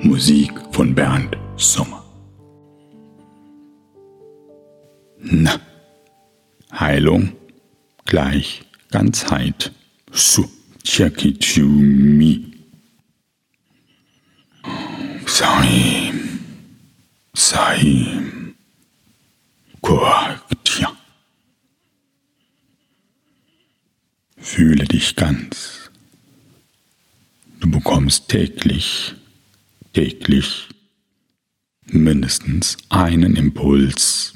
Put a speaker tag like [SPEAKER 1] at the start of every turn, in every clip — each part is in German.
[SPEAKER 1] Musik von Bernd Sommer. Na, Heilung gleich Ganzheit. Su, Chakichumi. Saim, Saim, Korktja. Fühle dich ganz. Du bekommst täglich, täglich mindestens einen Impuls,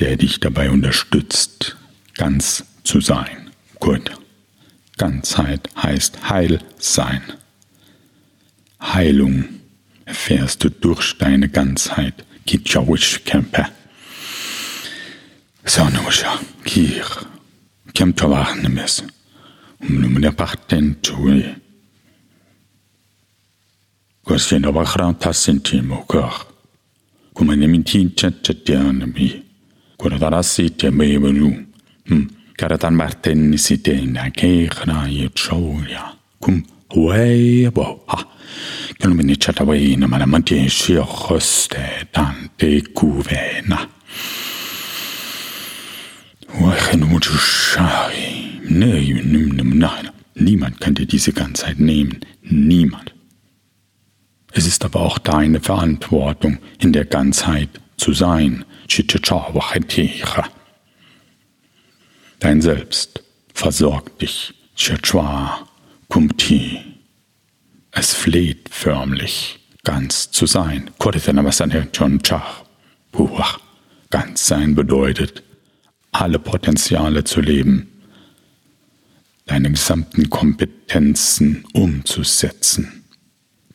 [SPEAKER 1] der dich dabei unterstützt, ganz zu sein. Gut. Ganzheit heißt heil sein. Heilung erfährst du durch deine Ganzheit. Kitchawish Kempe. Sonusha, Kir, Kemtawachnemes, Umnumne Partentui. Kosjena Wachra Tassintimo Kor. Kumanemintin Chatchatianami. Kuradarasit Temebelu. Karatan Martin Sitena Kekra Yetchoya. Kum Huebo. Ha. Kalumini Chatawayna Manamanti Shiohoste Tante Kuvena. Niemand kann dir diese Ganzheit nehmen. Niemand. Es ist aber auch deine Verantwortung, in der Ganzheit zu sein. Dein Selbst versorgt dich. Es fleht förmlich, ganz zu sein. Ganz sein bedeutet, alle Potenziale zu leben, deine gesamten Kompetenzen umzusetzen.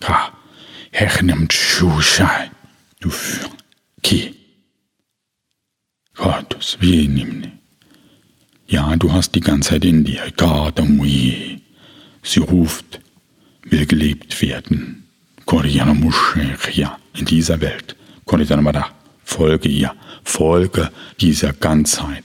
[SPEAKER 1] Ka. Hechnem. Du für. Ki. Gottes, nimne. Ja, du hast die Ganzheit in dir. Gardamui. Sie ruft, will gelebt werden. In dieser Welt. Folge ihr. Folge dieser Ganzheit,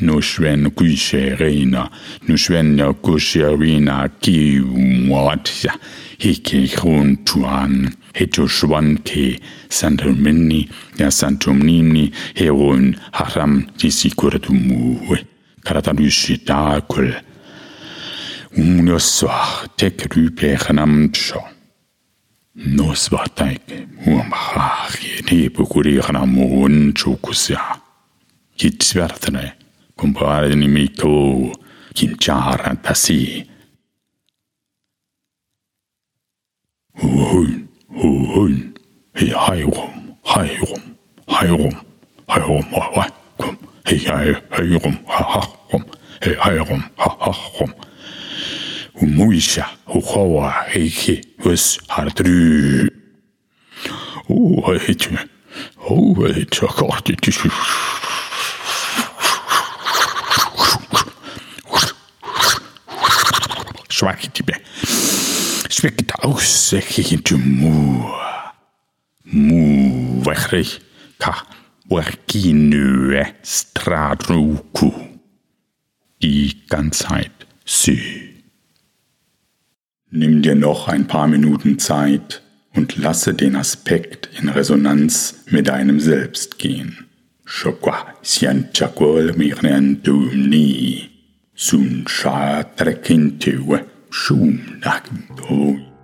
[SPEAKER 1] Nushwen Kusherina Nushwen Kusherina Ki Watja Hike Hun Tuan Heto Shwanke Santomini Ya Santomini Heron Haram Tisikuratumu Karatadushidakul Unoswach Tekryplechanamcho Noswataike Uamachie Nebukurichanamun Chukusya Kitsvertane compare nimic kin chara tasi. Hun, hun, hei hai om, hai om, haigum, haigum, haigum, haigum, hei hai, hai om, hahagum, hei haigum, hahagum. Umuisha, uhawa, heiki, us hardru. Oh, I hate you. Oh, I hate you. Uit, zeg je te moe. Moe, wegreeg. Ka, Orkinue Straruku. Die Ganzheit Sü. Nimm dir noch ein paar Minuten Zeit und lasse den Aspekt in Resonanz mit deinem Selbst gehen. Shokwa sianchakwol mirnentum ni. Sun sha trekintewe shum nakdoi.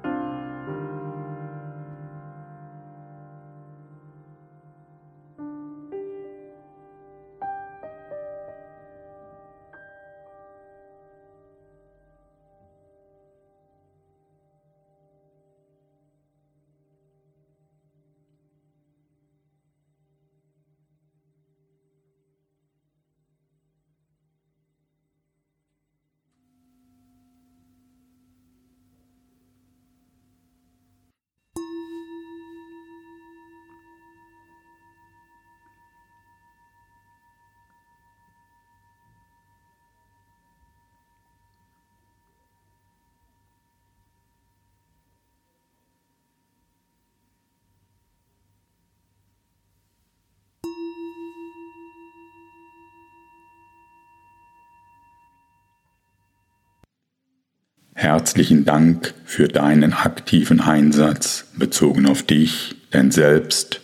[SPEAKER 1] Herzlichen Dank für deinen aktiven Einsatz bezogen auf dich, dein Selbst,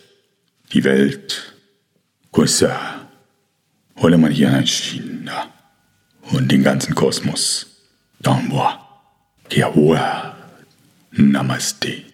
[SPEAKER 1] die Welt. Kusa, hole mal hier ein China und den ganzen Kosmos. Danwa, Kiawa, Namaste.